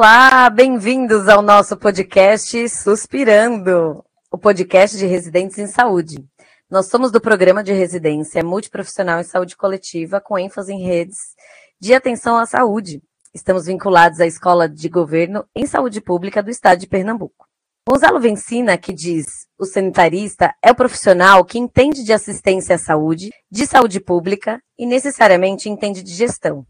Olá, bem-vindos ao nosso podcast Suspirando, o podcast de residentes em saúde. Nós somos do programa de residência multiprofissional em saúde coletiva, com ênfase em redes de atenção à saúde. Estamos vinculados à Escola de Governo em Saúde Pública do Estado de Pernambuco. Gonzalo Vencina, que diz: o sanitarista é o profissional que entende de assistência à saúde, de saúde pública e necessariamente entende de gestão.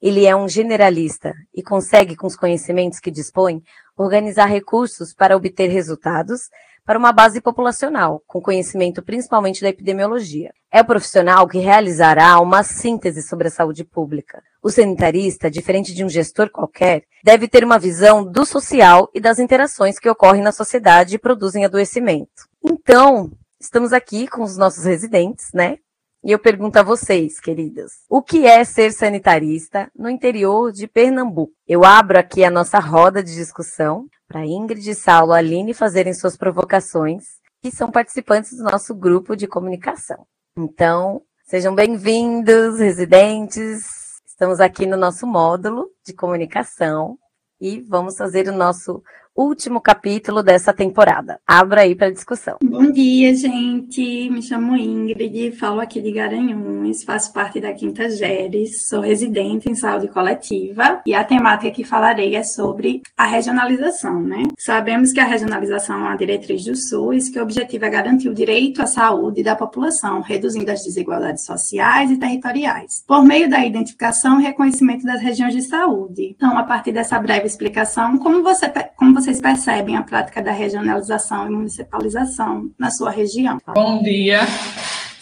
Ele é um generalista e consegue, com os conhecimentos que dispõe, organizar recursos para obter resultados para uma base populacional, com conhecimento principalmente da epidemiologia. É o profissional que realizará uma síntese sobre a saúde pública. O sanitarista, diferente de um gestor qualquer, deve ter uma visão do social e das interações que ocorrem na sociedade e produzem adoecimento. Então, estamos aqui com os nossos residentes, né? E eu pergunto a vocês, queridas, o que é ser sanitarista no interior de Pernambuco? Eu abro aqui a nossa roda de discussão para Ingrid, Saulo, Aline fazerem suas provocações, que são participantes do nosso grupo de comunicação. Então, sejam bem-vindos, residentes. Estamos aqui no nosso módulo de comunicação e vamos fazer o nosso último capítulo dessa temporada. Abra aí para discussão. Bom dia, gente. Me chamo Ingrid, falo aqui de Garanhuns, faço parte da Quinta Geres, sou residente em saúde coletiva e a temática que falarei é sobre a regionalização, né? Sabemos que a regionalização é uma diretriz do SUS que o objetivo é garantir o direito à saúde da população, reduzindo as desigualdades sociais e territoriais, por meio da identificação e reconhecimento das regiões de saúde. Então, a partir dessa breve explicação, como você, como você vocês percebem a prática da regionalização e municipalização na sua região? Bom dia.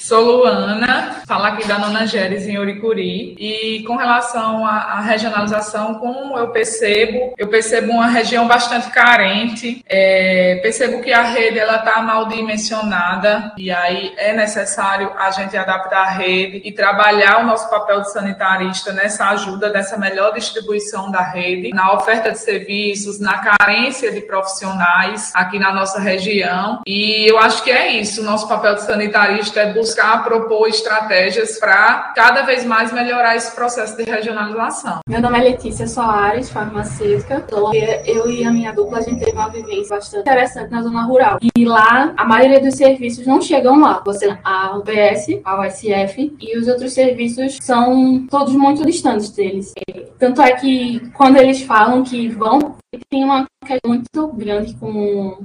Sou Luana, falo aqui da Nona Geres em Uricuri. E com relação à, regionalização, como eu percebo, eu percebo uma região bastante carente. É, percebo que a rede ela está mal dimensionada e aí é necessário a gente adaptar a rede e trabalhar o nosso papel de sanitarista nessa ajuda dessa melhor distribuição da rede, na oferta de serviços, na carência de profissionais aqui na nossa região. E eu acho que é isso. O nosso papel de sanitarista é buscar buscar propor estratégias para cada vez mais melhorar esse processo de regionalização. Meu nome é Letícia Soares, farmacêutica. Eu e a minha dupla, a gente teve uma vivência bastante interessante na zona rural. E lá, a maioria dos serviços não chegam lá. Você a UBS, a USF e os outros serviços são todos muito distantes deles. Tanto é que quando eles falam que vão, tem uma questão muito grande com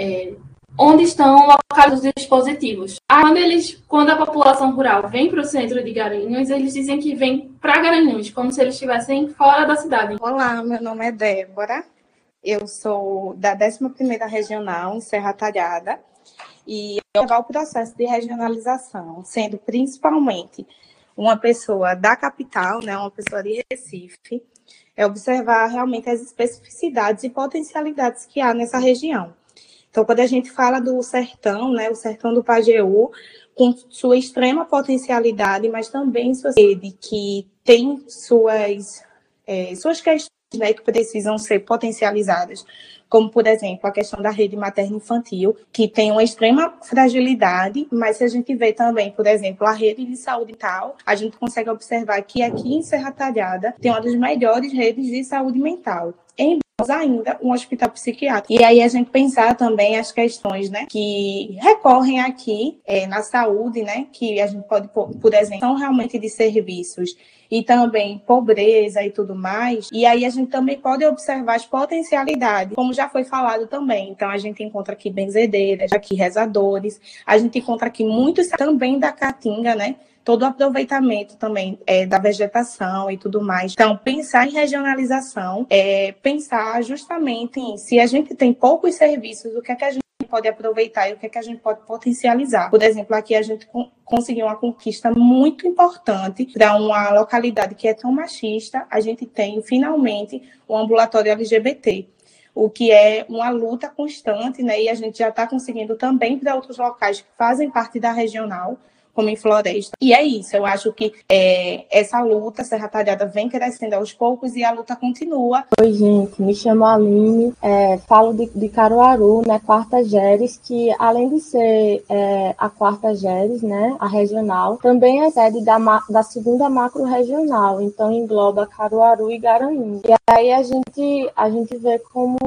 é, onde estão localizados os dispositivos. quando, eles, quando a população rural vem para o centro de Garanhuns, eles dizem que vem para Garanhuns, como se eles estivessem fora da cidade. Olá, meu nome é Débora, eu sou da 11ª Regional, em Serra Talhada, e eu levar o processo de regionalização, sendo principalmente uma pessoa da capital, né, uma pessoa de Recife, é observar realmente as especificidades e potencialidades que há nessa região. Então, quando a gente fala do sertão, né, o sertão do Pajeú, com sua extrema potencialidade, mas também sua rede, que tem suas, é, suas questões né, que precisam ser potencializadas, como, por exemplo, a questão da rede materno-infantil, que tem uma extrema fragilidade, mas se a gente vê também, por exemplo, a rede de saúde mental, a gente consegue observar que aqui em Serra Talhada tem uma das melhores redes de saúde mental. Em ainda um hospital psiquiátrico. E aí a gente pensar também as questões, né, que recorrem aqui é, na saúde, né, que a gente pode, por exemplo, são realmente de serviços e também pobreza e tudo mais. E aí a gente também pode observar as potencialidades, como já foi falado também. Então a gente encontra aqui benzedeiras, aqui rezadores, a gente encontra aqui muitos também da caatinga, né, todo o aproveitamento também é, da vegetação e tudo mais. Então, pensar em regionalização é pensar justamente em se a gente tem poucos serviços, o que é que a gente pode aproveitar e o que é que a gente pode potencializar. Por exemplo, aqui a gente conseguiu uma conquista muito importante para uma localidade que é tão machista. A gente tem finalmente um ambulatório LGBT o que é uma luta constante, né? E a gente já está conseguindo também para outros locais que fazem parte da regional como em floresta. E é isso, eu acho que é, essa luta, Serra Talhada, vem crescendo aos poucos e a luta continua. Oi, gente, me chamo Aline, é, falo de, de Caruaru, né, Quarta Geres, que além de ser é, a Quarta Geres, né, a regional, também é sede da, da segunda macro regional, então engloba Caruaru e Garanhuns. E aí a gente, a gente vê como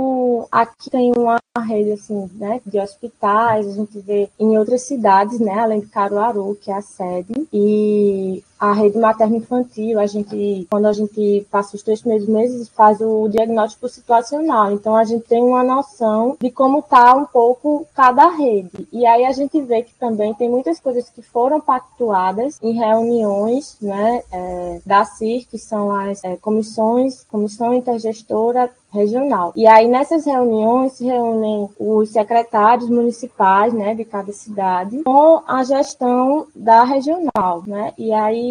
aqui tem uma rede assim, né, de hospitais, a gente vê em outras cidades, né, além de Caruaru, que é a sede, e a rede materno-infantil, a gente, quando a gente passa os três primeiros meses, faz o diagnóstico situacional. Então, a gente tem uma noção de como está um pouco cada rede. E aí a gente vê que também tem muitas coisas que foram pactuadas em reuniões né, é, da CIR, que são as é, comissões, comissão intergestora regional. E aí nessas reuniões se reúnem os secretários municipais, né, de cada cidade, com a gestão da regional, né? E aí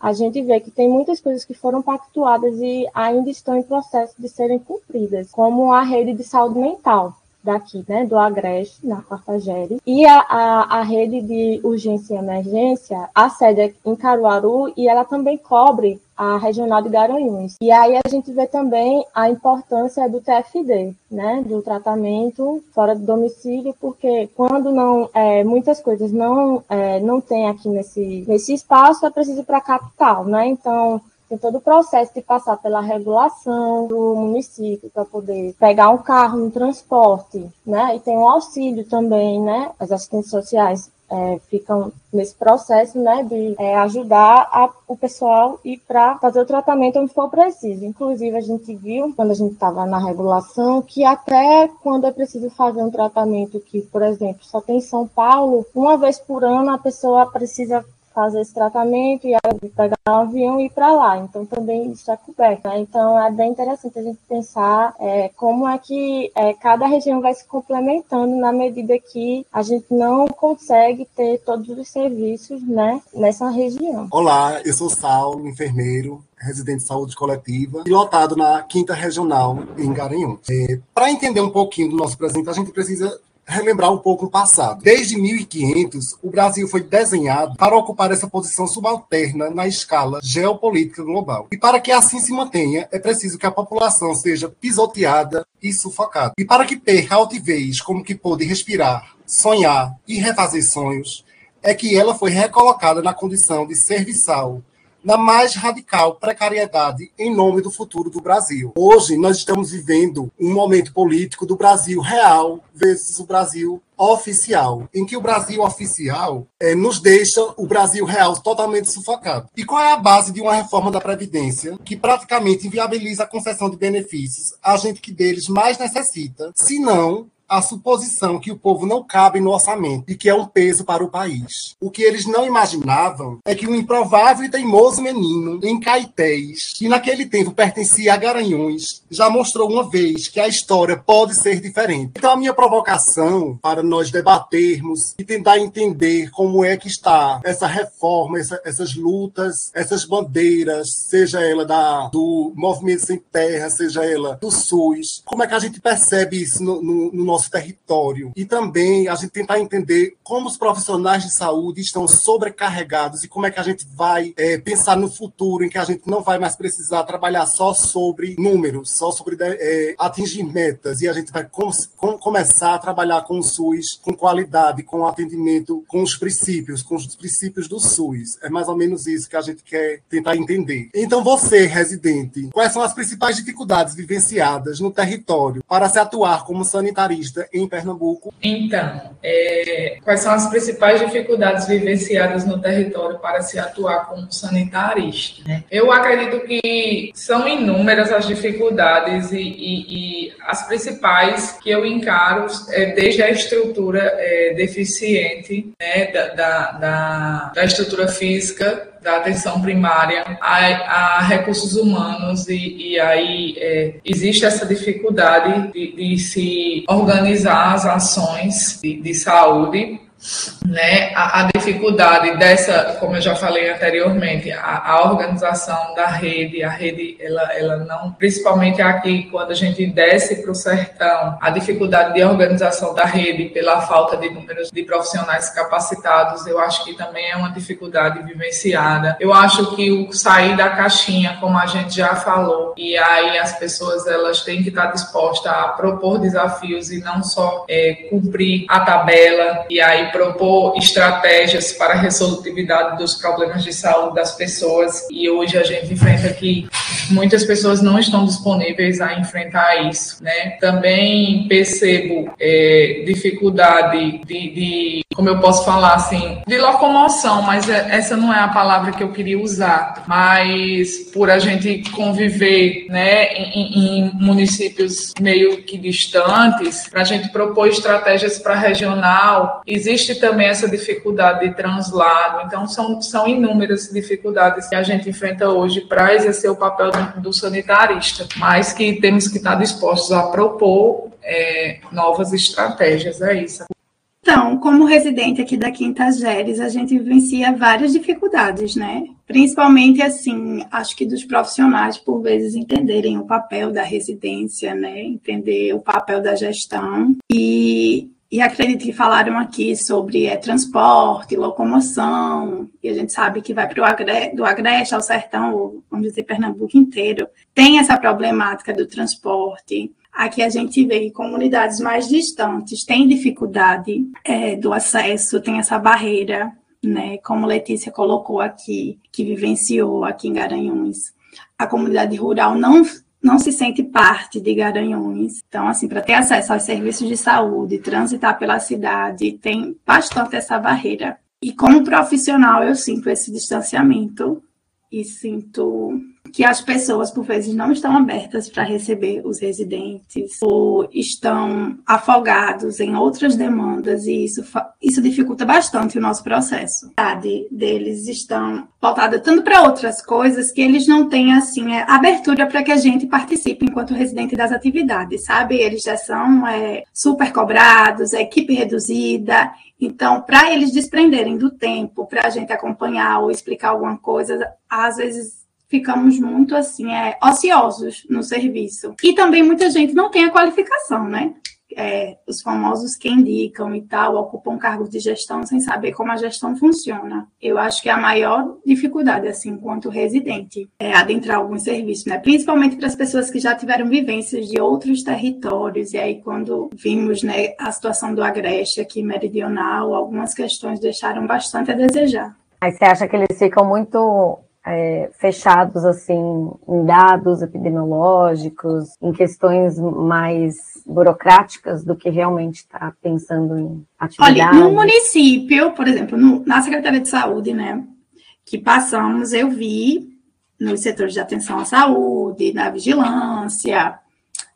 a gente vê que tem muitas coisas que foram pactuadas e ainda estão em processo de serem cumpridas, como a rede de saúde mental daqui, né, do Agreste, na Quartagere, e a, a, a, rede de urgência e emergência, a sede é em Caruaru, e ela também cobre a regional de Garanhuns. E aí a gente vê também a importância do TFD, né, do tratamento fora do domicílio, porque quando não é, muitas coisas não é, não tem aqui nesse nesse espaço é preciso para a capital, né? Então tem todo o processo de passar pela regulação do município para poder pegar um carro, um transporte, né? E tem um auxílio também, né? As assistentes sociais é, ficam nesse processo, né, de é, ajudar a, o pessoal e para fazer o tratamento onde for preciso. Inclusive, a gente viu, quando a gente estava na regulação, que até quando é preciso fazer um tratamento que, por exemplo, só tem em São Paulo, uma vez por ano a pessoa precisa fazer esse tratamento e pegar um avião e ir para lá. Então também está coberto. Né? Então é bem interessante a gente pensar é, como é que é, cada região vai se complementando na medida que a gente não consegue ter todos os serviços né, nessa região. Olá, eu sou Saulo, enfermeiro, residente de saúde coletiva, pilotado na quinta regional em Garanhuns. É, Para entender um pouquinho do nosso presente, a gente precisa relembrar um pouco o passado. Desde 1500, o Brasil foi desenhado para ocupar essa posição subalterna na escala geopolítica global. E para que assim se mantenha, é preciso que a população seja pisoteada e sufocada. E para que perca a altivez como que pôde respirar, sonhar e refazer sonhos, é que ela foi recolocada na condição de serviçal na mais radical precariedade em nome do futuro do Brasil. Hoje nós estamos vivendo um momento político do Brasil real versus o Brasil oficial, em que o Brasil oficial é, nos deixa o Brasil real totalmente sufocado. E qual é a base de uma reforma da Previdência que praticamente inviabiliza a concessão de benefícios a gente que deles mais necessita, se não a suposição que o povo não cabe no orçamento e que é um peso para o país. O que eles não imaginavam é que um improvável e teimoso menino em Caetés, que naquele tempo pertencia a Garanhuns, já mostrou uma vez que a história pode ser diferente. Então a minha provocação para nós debatermos e tentar entender como é que está essa reforma, essa, essas lutas, essas bandeiras, seja ela da, do Movimento Sem Terra, seja ela do SUS, como é que a gente percebe isso no, no, no nosso nosso território. E também a gente tentar entender como os profissionais de saúde estão sobrecarregados e como é que a gente vai é, pensar no futuro em que a gente não vai mais precisar trabalhar só sobre números, só sobre é, atingir metas e a gente vai com, com, começar a trabalhar com o SUS com qualidade, com atendimento, com os princípios, com os princípios do SUS. É mais ou menos isso que a gente quer tentar entender. Então, você, residente, quais são as principais dificuldades vivenciadas no território para se atuar como sanitarista? Em Pernambuco? Então, é, quais são as principais dificuldades vivenciadas no território para se atuar como sanitarista? Né? Eu acredito que são inúmeras as dificuldades e, e, e as principais que eu encaro é, desde a estrutura é, deficiente né, da, da, da, da estrutura física da atenção primária a, a recursos humanos e, e aí é, existe essa dificuldade de, de, se organizar as ações de, de saúde né, a, a, dificuldade dessa, como eu já falei anteriormente, a, a organização da rede, a rede, ela, ela não, principalmente aqui, quando a gente desce para o sertão, a dificuldade de organização da rede pela falta de números de profissionais capacitados, eu acho que também é uma dificuldade vivenciada. Eu acho que o sair da caixinha, como a gente já falou, e aí as pessoas elas têm que estar dispostas a propor desafios e não só é, cumprir a tabela e aí propor estratégias para a resolutividade dos problemas de saúde das pessoas. E hoje a gente enfrenta que muitas pessoas não estão disponíveis a enfrentar isso, né? Também percebo é, dificuldade de, de, como eu posso falar assim, de locomoção, mas é, essa não é a palavra que eu queria usar. Mas por a gente conviver, né, em, em municípios meio que distantes, para a gente propor estratégias para regional, existe existe também essa dificuldade de translado. Então, são, são inúmeras dificuldades que a gente enfrenta hoje para exercer o papel do, do, sanitarista, mas que temos que estar dispostos a propor é, novas estratégias. É isso. Então, como residente aqui da Quinta Geres, a gente vivencia várias dificuldades, né? Principalmente, assim, acho que dos profissionais, por vezes, entenderem o papel da residência, né? Entender o papel da gestão. E e acredito que falaram aqui sobre é, transporte, locomoção, e a gente sabe que vai para o Agreste, do Agreste ao Sertão, vamos dizer, Pernambuco inteiro, tem essa problemática do transporte. Aqui a gente vê comunidades mais distantes, tem dificuldade é, do acesso, tem essa barreira, né? Como Letícia colocou aqui, que vivenciou aqui em Garanhuns. A comunidade rural não não se sente parte de Garanhuns. Então, assim, para ter acesso aos serviços de saúde, transitar pela cidade, tem bastante essa barreira. E como profissional, eu sinto esse distanciamento e sinto que as pessoas, por vezes, não estão abertas para receber os residentes ou estão afogados em outras demandas e isso, isso dificulta bastante o nosso processo. A deles estão voltada tanto para outras coisas que eles não têm, assim, é, abertura para que a gente participe enquanto residente das atividades, sabe? Eles já são é, super cobrados, a equipe reduzida, então, para eles desprenderem do tempo para a gente acompanhar ou explicar alguma coisa, às vezes ficamos muito assim, é, ociosos no serviço. E também muita gente não tem a qualificação, né? É, os famosos que indicam e tal, ocupam cargos de gestão sem saber como a gestão funciona. Eu acho que a maior dificuldade, assim, enquanto residente, é adentrar alguns serviços, né? Principalmente para as pessoas que já tiveram vivências de outros territórios. E aí, quando vimos, né, a situação do Agreste aqui meridional, algumas questões deixaram bastante a desejar. Aí você acha que eles ficam muito é, fechados assim em dados epidemiológicos, em questões mais burocráticas do que realmente está pensando em atividade. Olha, no município, por exemplo, no, na Secretaria de Saúde, né, que passamos, eu vi nos setores de atenção à saúde, na vigilância,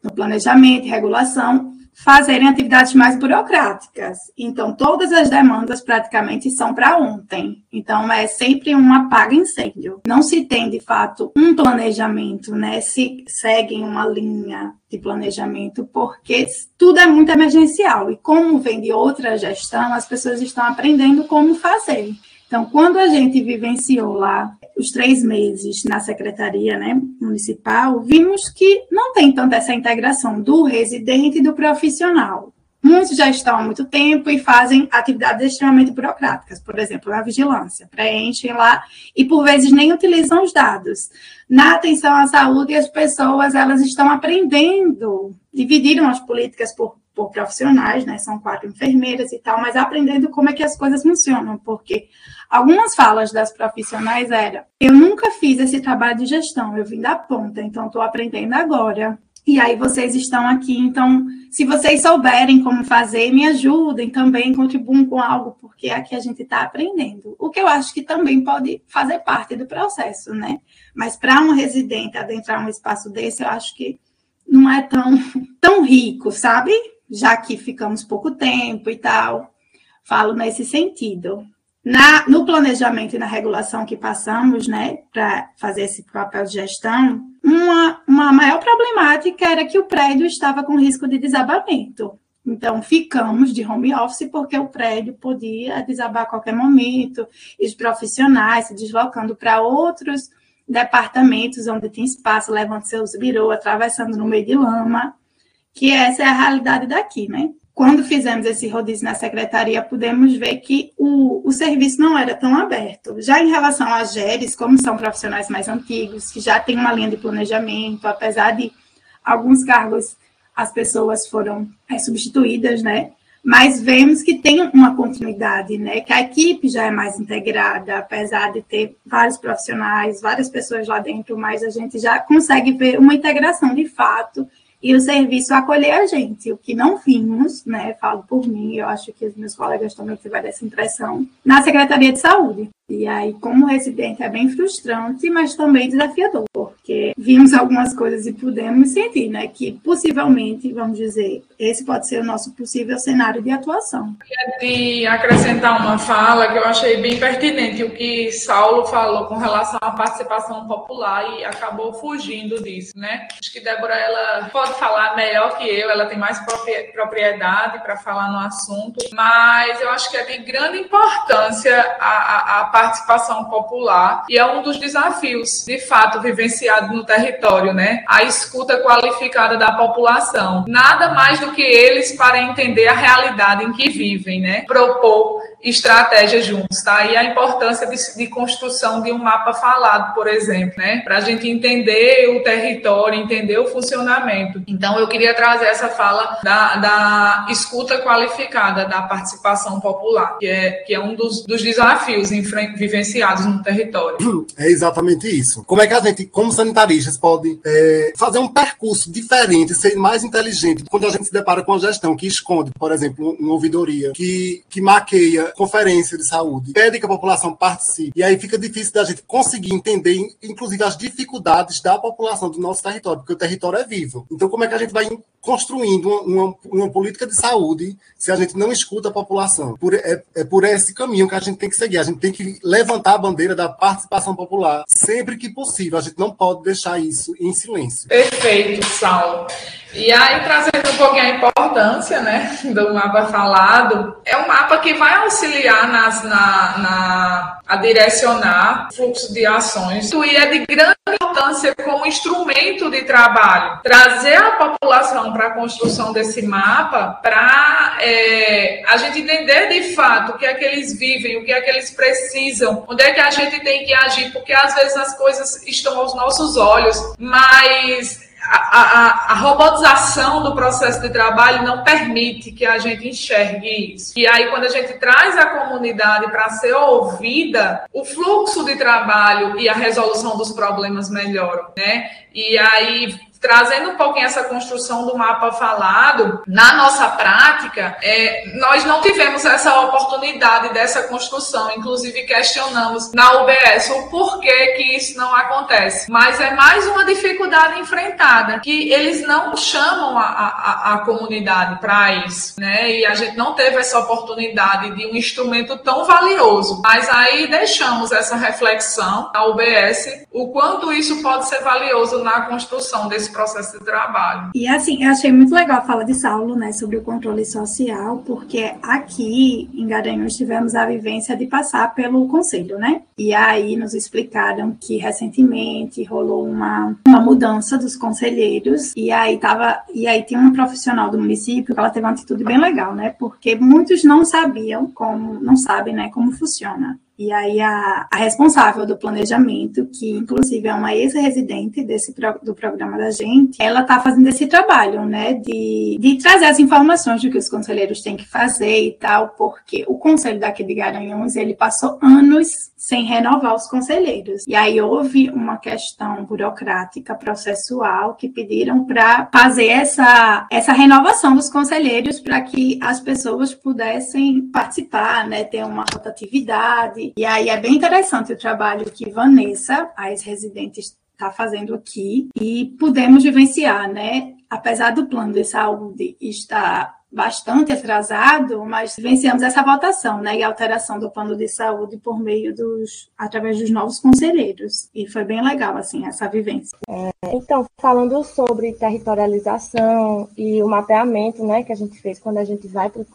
no planejamento e regulação, fazerem atividades mais burocráticas. Então, todas as demandas praticamente são para ontem. Então, é sempre um apaga-incêndio. Não se tem, de fato, um planejamento, né? Se seguem uma linha de planejamento, porque tudo é muito emergencial. E como vem de outra gestão, as pessoas estão aprendendo como fazer. Então, quando a gente vivenciou lá os três meses na secretaria né, municipal, vimos que não tem tanta essa integração do residente e do profissional. Muitos já estão há muito tempo e fazem atividades extremamente burocráticas, por exemplo, na vigilância, preenchem lá e por vezes nem utilizam os dados. Na atenção à saúde, as pessoas elas estão aprendendo, dividiram as políticas por por profissionais, né? São quatro enfermeiras e tal, mas aprendendo como é que as coisas funcionam, porque algumas falas das profissionais era: eu nunca fiz esse trabalho de gestão, eu vim da ponta, então estou aprendendo agora. E aí vocês estão aqui, então, se vocês souberem como fazer, me ajudem também, contribuam com algo, porque aqui a gente está aprendendo. O que eu acho que também pode fazer parte do processo, né? Mas para um residente adentrar um espaço desse, eu acho que não é tão, tão rico, sabe? Já que ficamos pouco tempo e tal. Falo nesse sentido. Na, no planejamento e na regulação que passamos, né, para fazer esse papel de gestão, uma, uma maior problemática era que o prédio estava com risco de desabamento. Então, ficamos de home office porque o prédio podia desabar a qualquer momento, e os profissionais se deslocando para outros departamentos onde tem espaço, levando seus birô, atravessando no meio de lama, que essa é a realidade daqui, né? Quando fizemos esse rodízio na secretaria, pudemos ver que o, o serviço não era tão aberto. Já em relação às GERES, como são profissionais mais antigos, que já têm uma linha de planejamento, apesar de alguns cargos as pessoas foram é, substituídas, né? Mas vemos que tem uma continuidade, né? Que a equipe já é mais integrada, apesar de ter vários profissionais, várias pessoas lá dentro, mas a gente já consegue ver uma integração de fato e o serviço acolher a gente, o que não vimos, né? Falo por mim, eu acho que os meus colegas também tiveram essa impressão, na Secretaria de Saúde. E aí, como residente, é bem frustrante, mas também desafiador, porque vimos algumas coisas e pudemos sentir, né, que possivelmente, vamos dizer, esse pode ser o nosso possível cenário de atuação. De acrescentar uma fala que eu achei bem pertinente, o que Saulo falou com relação à participação popular e acabou fugindo disso, né? Acho que Débora, ela pode falar melhor que eu, ela tem mais propriedade para falar no assunto, mas eu acho que é de grande importância a, a, a participação popular e é um dos desafios, de fato, vivenciado no território, né? A escuta qualificada da população. Nada mais do que eles para entender a realidade em que vivem, né? Propor estratégias juntos, tá? E a importância de, de construção de um mapa falado, por exemplo, né? Para a gente entender o território, entender o funcionamento. Então, eu queria trazer essa fala da, da escuta qualificada, da participação popular, que é, que é um dos, dos desafios vivenciados no território. É exatamente isso. Como é que a gente, como sanitaristas, pode é, fazer um percurso diferente, ser mais inteligente quando a gente se depara com a gestão que esconde, por exemplo, uma ouvidoria, que, que maqueia conferência de saúde, pede que a população participe, e aí fica difícil da gente conseguir entender, inclusive, as dificuldades da população do nosso território, porque o território é vivo. Então, como é que a gente vai construindo uma, uma, política de saúde se a gente não escuta a população. Por, é, é, por esse caminho que a gente tem que seguir. A gente tem que levantar a bandeira da participação popular sempre que possível. A gente não pode deixar isso em silêncio. Perfeito, Saulo. E aí, trazendo um pouquinho a importância né, do mapa falado, é um mapa que vai auxiliar nas, na, na, a direcionar o fluxo de ações e é de grande importância como instrumento de trabalho. Trazer a população para a construção desse mapa para é, a gente entender de fato o que é que eles vivem, o que é que eles precisam, onde é que a gente tem que agir, porque às vezes as coisas estão aos nossos olhos, mas a, a, a, robotização do processo de trabalho não permite que a gente enxergue isso. E aí, quando a gente traz a comunidade para ser ouvida, o fluxo de trabalho e a resolução dos problemas melhoram, né? E aí trazendo um pouquinho essa construção do mapa falado, na nossa prática, é, nós não tivemos essa oportunidade dessa construção, inclusive questionamos na UBS o porquê que isso não acontece. Mas é mais uma dificuldade enfrentada, que eles não chamam a, a, a comunidade para isso, né? E a gente não teve essa oportunidade de um instrumento tão valioso. Mas aí deixamos essa reflexão na UBS, o quanto isso pode ser valioso na construção desse processo de trabalho. E assim, eu achei muito legal a fala de Saulo, né, sobre o controle social, porque aqui em Garanhuns tivemos a vivência de passar pelo conselho, né? E aí nos explicaram que recentemente rolou uma, uma mudança dos conselheiros e aí tava e aí tinha uma profissional do município que ela teve uma atitude bem legal, né? Porque muitos não sabiam como, não sabem, né, como funciona. E aí a, a, responsável do planejamento, que inclusive é uma ex-residente desse do programa da gente, ela está fazendo esse trabalho, né, de, de trazer as informações do que os conselheiros têm que fazer e tal, porque o conselho daqui de Garanhuns, ele passou anos sem renovar os conselheiros. E aí houve uma questão burocrática, processual, que pediram para fazer essa, essa renovação dos conselheiros para que as pessoas pudessem participar, né, ter uma rotatividade, e aí é bem interessante o trabalho que Vanessa, a ex-residente, está fazendo aqui e podemos vivenciar, né? Apesar do plano de saúde estar bastante atrasado, mas vencemos essa votação, né, e alteração do plano de saúde por meio dos, através dos novos conselheiros, e foi bem legal, assim, essa vivência. É, então, falando sobre territorialização e o mapeamento né, que a gente fez quando a gente vai para o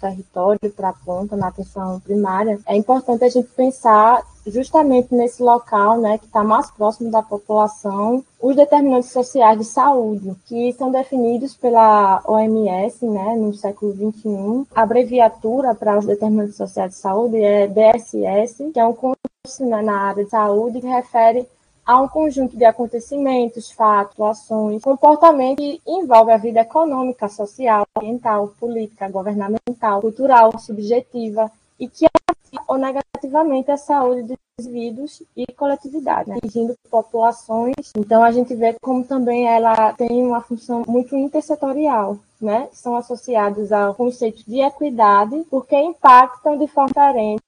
território, para a ponta, na atenção primária, é importante a gente pensar justamente nesse local né, que está mais próximo da população, os determinantes sociais de saúde, que são definidos pela OMS né, no século XXI. A abreviatura para os determinantes sociais de saúde é DSS, que é um curso né, na área de saúde que refere a um conjunto de acontecimentos, fatos, ações, comportamento que envolve a vida econômica, social, ambiental, política, governamental, cultural, subjetiva e que ou negativamente a saúde dos indivíduos e coletividade, né? atingindo populações. Então a gente vê como também ela tem uma função muito intersetorial, né? São associados ao conceito de equidade, porque impactam de forma diferente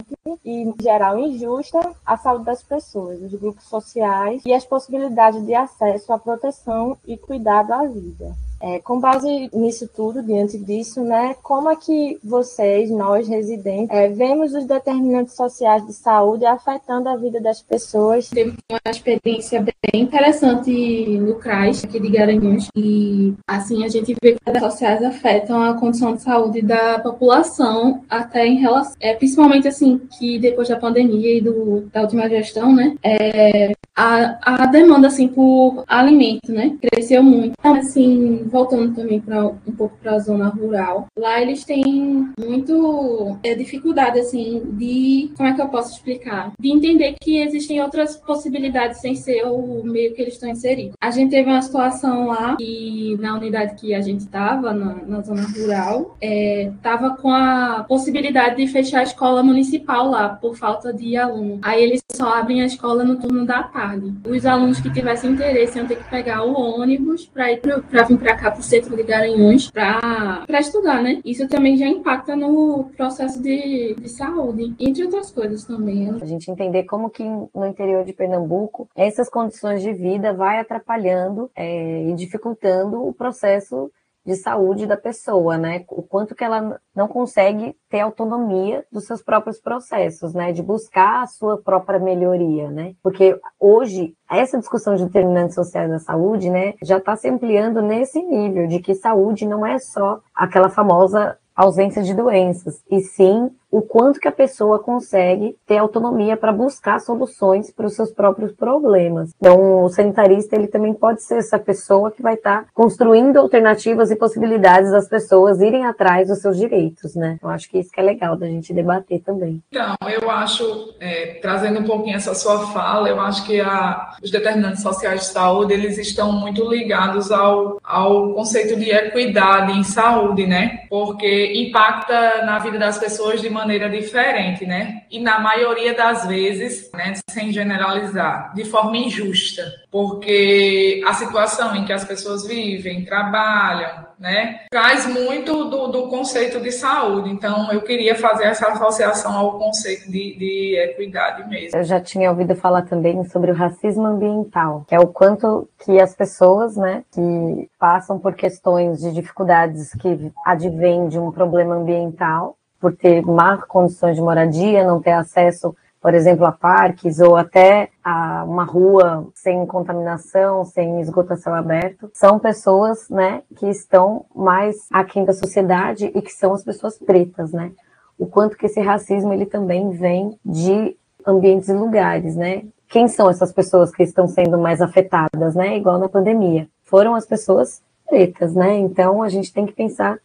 e, em geral, injusta a saúde das pessoas, os grupos sociais e as possibilidades de acesso à proteção e cuidado à vida. É, com base nisso tudo, diante disso, né, como é que vocês, nós residentes, é, vemos os determinantes sociais de saúde afetando a vida das pessoas? Teve uma experiência bem interessante no CRAS, aqui de Garanhuns, e assim a gente vê que as sociais afetam a condição de saúde da população, até em relação, é, principalmente assim, que depois da pandemia e do, da última gestão, né, é, a, a demanda assim por alimento, né, cresceu muito. Então, assim, voltando também para um pouco para a zona rural, lá eles têm muito é, dificuldade assim de como é que eu posso explicar, de entender que existem outras possibilidades sem ser o meio que eles estão inseridos. A gente teve uma situação lá que na unidade que a gente estava na, na, zona rural estava é, com a possibilidade de fechar a escola municipal lá por falta de aluno. Aí eles só abrem a escola no turno da tarde. Os alunos que tivessem interesse iam ter que pegar o ônibus para ir para vir para cá cá para centro de Garanhuns para estudar, né? Isso também já impacta no processo de, de saúde, entre outras coisas também. Né? A gente entender como que no interior de Pernambuco essas condições de vida vai atrapalhando é, e dificultando o processo de saúde da pessoa, né? O quanto que ela não consegue ter autonomia dos seus próprios processos, né? De buscar a sua própria melhoria, né? Porque hoje essa discussão de determinantes sociais da saúde, né, já está se ampliando nesse nível de que saúde não é só aquela famosa ausência de doenças, e sim o quanto que a pessoa consegue ter autonomia para buscar soluções para os seus próprios problemas. Então, o sanitarista ele também pode ser essa pessoa que vai estar tá construindo alternativas e possibilidades das pessoas irem atrás dos seus direitos, né? Eu acho que isso que é legal da gente debater também. Então, eu acho, é, trazendo um pouquinho essa sua fala, eu acho que a, os determinantes sociais de saúde eles estão muito ligados ao, ao conceito de equidade em saúde, né? Porque impacta na vida das pessoas de maneira maneira diferente, né? E na maioria das vezes, né, sem generalizar, de forma injusta, porque a situação em que as pessoas vivem, trabalham, né, traz muito do, do conceito de saúde. Então, eu queria fazer essa associação ao conceito de, de equidade mesmo. Eu já tinha ouvido falar também sobre o racismo ambiental, que é o quanto que as pessoas, né, que passam por questões de dificuldades que advêm de um problema ambiental, por ter má condições de moradia, não ter acesso, por exemplo, a parques ou até a uma rua sem contaminação, sem esgotação aberto, são pessoas, né, que estão mais aquém da sociedade e que são as pessoas pretas, né? O quanto que esse racismo ele também vem de ambientes e lugares, né? Quem são essas pessoas que estão sendo mais afetadas, né? Igual na pandemia, foram as pessoas pretas, né? Então a gente tem que pensar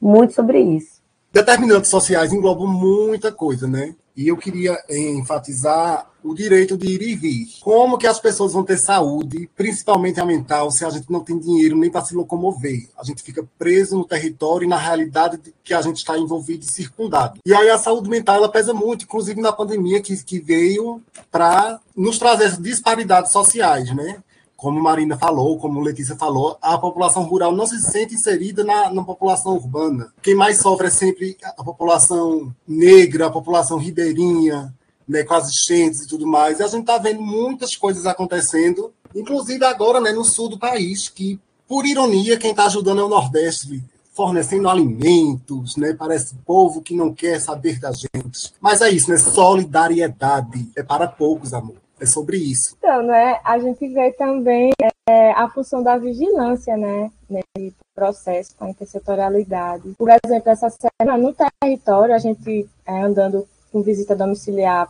muito sobre isso. Determinantes sociais englobam muita coisa, né? E eu queria enfatizar o direito de ir e vir. Como que as pessoas vão ter saúde, principalmente a mental, se a gente não tem dinheiro nem para se locomover? A gente fica preso no território e na realidade que a gente está envolvido e circundado. E aí a saúde mental ela pesa muito, inclusive na pandemia que, que veio para nos trazer disparidades sociais, né? Como Marina falou, como Letícia falou, a população rural não se sente inserida na, na população urbana. Quem mais sofre é sempre a população negra, a população ribeirinha, né, com as enchentes e tudo mais. E a gente está vendo muitas coisas acontecendo, inclusive agora né, no sul do país, que, por ironia, quem está ajudando é o Nordeste, fornecendo alimentos, né? Parece povo que não quer saber da gente. Mas é isso, né? Solidariedade é para poucos, amor. É sobre isso. Então, né, a gente vê também é, a função da vigilância, né, nesse processo com a intersetorialidade. Por exemplo, essa semana no território, a gente é, andando com visita domiciliar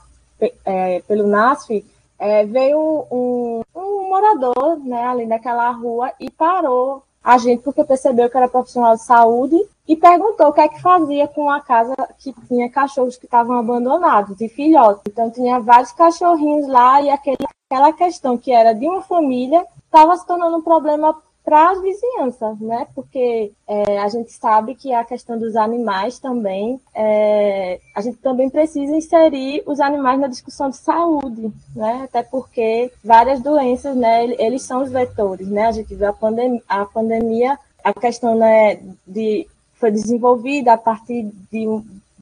é, pelo NASF, é, veio um, um, morador né, ali naquela rua e parou a gente porque percebeu que era profissional de saúde e perguntou o que é que fazia com a casa que tinha cachorros que estavam abandonados e filhotes. Então tinha vários cachorrinhos lá e aquele, aquela questão que era de uma família estava se tornando um problema para as vizinhanças, né? Porque é, a gente sabe que a questão dos animais também, é, a gente também precisa inserir os animais na discussão de saúde, né? Até porque várias doenças, né? Eles são os vetores, né? A gente viu a, pandem a pandemia, a questão né, de foi desenvolvida a partir de,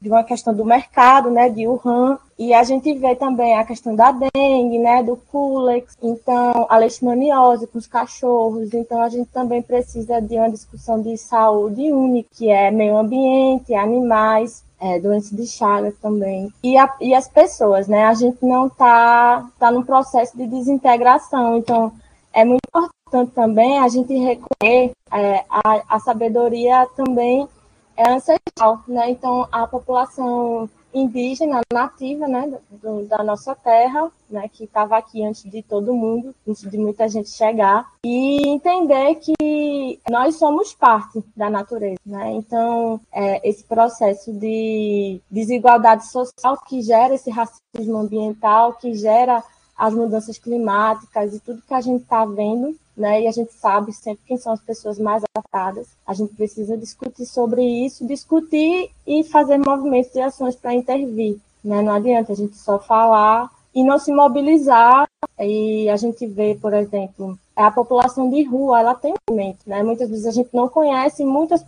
de uma questão do mercado, né, de Wuhan, e a gente vê também a questão da dengue, né, do culex, então a leishmaniose com os cachorros, então a gente também precisa de uma discussão de saúde única, que é meio ambiente, animais, é, doença de Chagas também. E, a, e as pessoas, né? A gente não está tá num processo de desintegração, então é muito importante também a gente reconhecer é, a, a sabedoria também é ancestral, né? Então, a população indígena nativa, né, do, da nossa terra, né, que estava aqui antes de todo mundo, antes de muita gente chegar, e entender que nós somos parte da natureza, né? Então, é, esse processo de desigualdade social que gera esse racismo ambiental, que gera as mudanças climáticas e tudo que a gente está vendo, né? E a gente sabe sempre quem são as pessoas mais afetadas. A gente precisa discutir sobre isso, discutir e fazer movimentos e ações para intervir, né? Não adianta a gente só falar e não se mobilizar. E a gente vê, por exemplo, a população de rua, ela tem movimento, né? Muitas vezes a gente não conhece muitas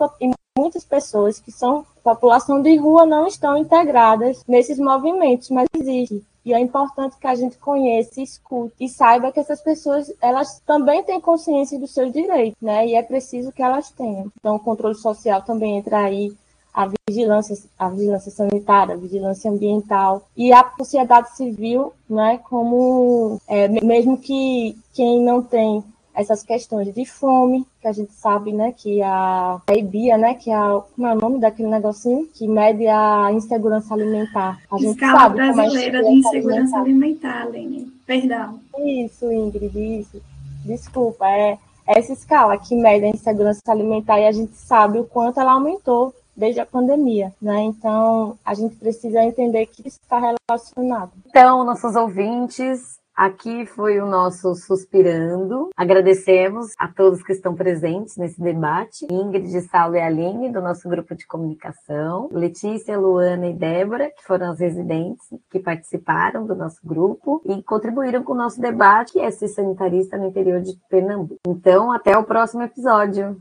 muitas pessoas que são população de rua não estão integradas nesses movimentos, mas existe. E é importante que a gente conheça, escute e saiba que essas pessoas, elas também têm consciência dos seus direitos, né? E é preciso que elas tenham. Então, o controle social também entra aí, a vigilância, a vigilância sanitária, a vigilância ambiental e a sociedade civil, né? Como é, mesmo que quem não tem essas questões de fome, que a gente sabe, né, que a, a EBIA, né, que é a, como é o nome daquele negocinho, que mede a insegurança alimentar. A gente Escala sabe é brasileira é de insegurança alimentar, Lene. Perdão. Isso, Ingrid, isso. Desculpa, é essa escala que mede a insegurança alimentar e a gente sabe o quanto ela aumentou desde a pandemia, né? Então, a gente precisa entender que isso está relacionado. Então, nossos ouvintes, Aqui foi o nosso Suspirando. Agradecemos a todos que estão presentes nesse debate. Ingrid, Saulo e Aline, do nosso grupo de comunicação. Letícia, Luana e Débora, que foram as residentes que participaram do nosso grupo e contribuíram com o nosso debate, que é ser sanitarista no interior de Pernambuco. Então, até o próximo episódio.